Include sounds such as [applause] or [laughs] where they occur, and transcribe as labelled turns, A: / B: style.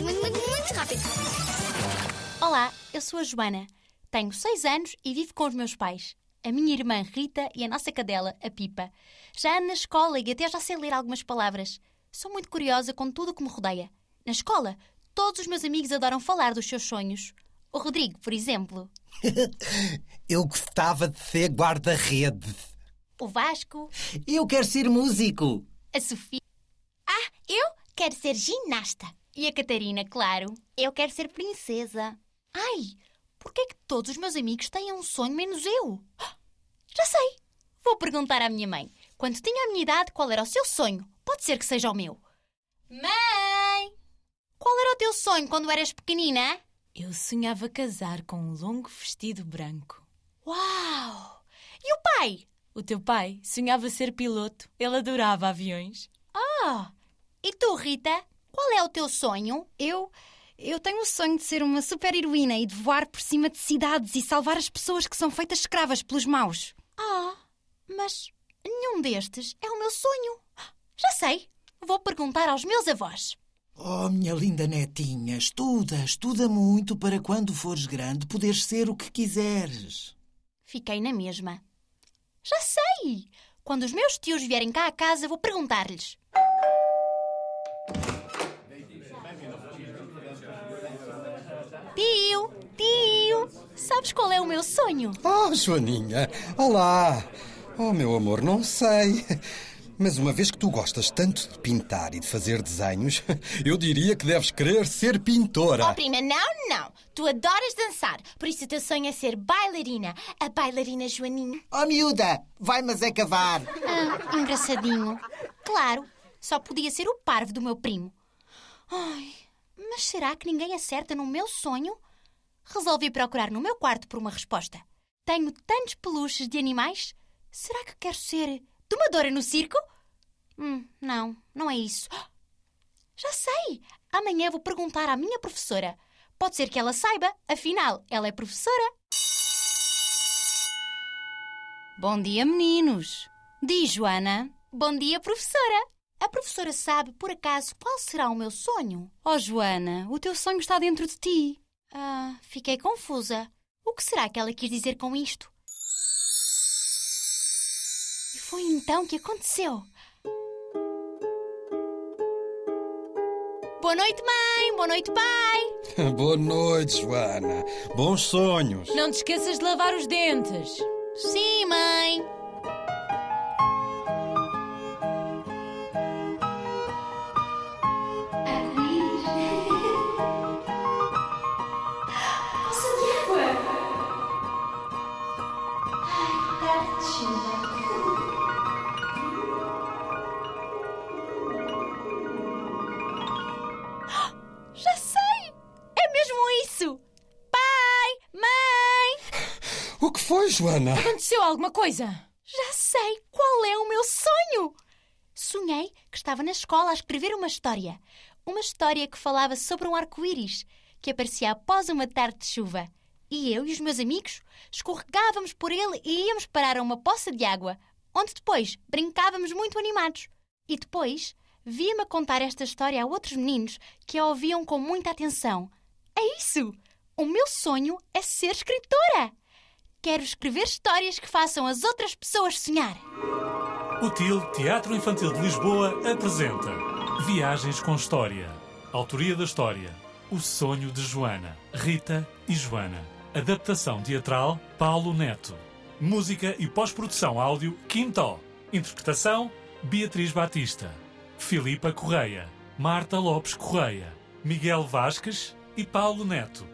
A: muito, muito, muito, muito rápido.
B: Olá, eu sou a Joana. Tenho 6 anos e vivo com os meus pais. A minha irmã Rita e a nossa cadela, a Pipa. Já ando na escola e até já sei ler algumas palavras. Sou muito curiosa com tudo o que me rodeia. Na escola, todos os meus amigos adoram falar dos seus sonhos. O Rodrigo, por exemplo. [laughs]
C: Eu gostava de ser guarda-rede.
B: O Vasco.
C: Eu quero ser músico.
B: A Sofia.
A: Ah, eu quero ser ginasta.
B: E a Catarina, claro.
A: Eu quero ser princesa.
B: Ai, por que é que todos os meus amigos têm um sonho menos eu? Já sei. Vou perguntar à minha mãe. Quando tinha a minha idade, qual era o seu sonho? Pode ser que seja o meu. Mãe! Qual era o teu sonho quando eras pequenina?
D: Eu sonhava casar com um longo vestido branco.
B: Uau! E o pai?
D: O teu pai sonhava ser piloto. Ele adorava aviões.
B: Ah! E tu, Rita? Qual é o teu sonho?
E: Eu. Eu tenho o sonho de ser uma super-heroína e de voar por cima de cidades e salvar as pessoas que são feitas escravas pelos maus.
B: Ah, mas nenhum destes é o meu sonho. Já sei. Vou perguntar aos meus avós.
C: Oh, minha linda netinha, estuda, estuda muito para quando fores grande poderes ser o que quiseres.
B: Fiquei na mesma. Já sei! Quando os meus tios vierem cá a casa, vou perguntar-lhes. Tio, tio, sabes qual é o meu sonho?
F: Oh, Joaninha, olá. Oh, meu amor, não sei. Mas uma vez que tu gostas tanto de pintar e de fazer desenhos, eu diria que deves querer ser pintora.
A: Oh, prima, não, não. Tu adoras dançar, por isso o teu sonho é ser bailarina. A bailarina Joaninha.
C: Oh, miúda, vai mas é cavar.
B: Ah, engraçadinho. Claro, só podia ser o parvo do meu primo. Ai, mas será que ninguém acerta no meu sonho? Resolvi procurar no meu quarto por uma resposta. Tenho tantos peluches de animais. Será que quero ser domadora no circo? Hum, não, não é isso. [gasps] Já sei! Amanhã vou perguntar à minha professora. Pode ser que ela saiba, afinal, ela é professora.
E: Bom dia, meninos. Diz, Joana.
B: Bom dia, professora. A professora sabe, por acaso, qual será o meu sonho?
E: Oh, Joana, o teu sonho está dentro de ti.
B: Ah, fiquei confusa. O que será que ela quis dizer com isto? E foi então que aconteceu. Boa noite, mãe. Boa noite, pai. [laughs]
F: Boa noite, Joana. Bons sonhos.
D: Não te esqueças de lavar os dentes.
B: Sim, mãe. [gasps] Já sei! É mesmo isso! Pai! Mãe!
F: O que foi, Joana?
D: Aconteceu alguma coisa?
B: Já sei qual é o meu sonho! Sonhei que estava na escola a escrever uma história. Uma história que falava sobre um arco-íris que aparecia após uma tarde de chuva. E eu e os meus amigos escorregávamos por ele e íamos parar a uma poça de água, onde depois brincávamos muito animados. E depois via-me contar esta história a outros meninos que a ouviam com muita atenção. É isso! O meu sonho é ser escritora! Quero escrever histórias que façam as outras pessoas sonhar.
G: O TIL Teatro Infantil de Lisboa apresenta Viagens com História. Autoria da história: O Sonho de Joana, Rita e Joana. Adaptação teatral: Paulo Neto. Música e pós-produção áudio: Quintó. Interpretação: Beatriz Batista, Filipa Correia, Marta Lopes Correia, Miguel Vasques e Paulo Neto.